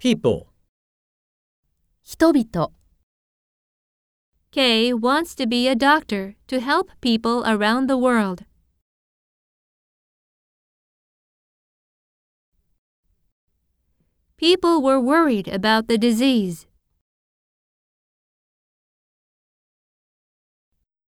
people, 人々、Kay wants to be a doctor to help people around the world. People were worried about the disease.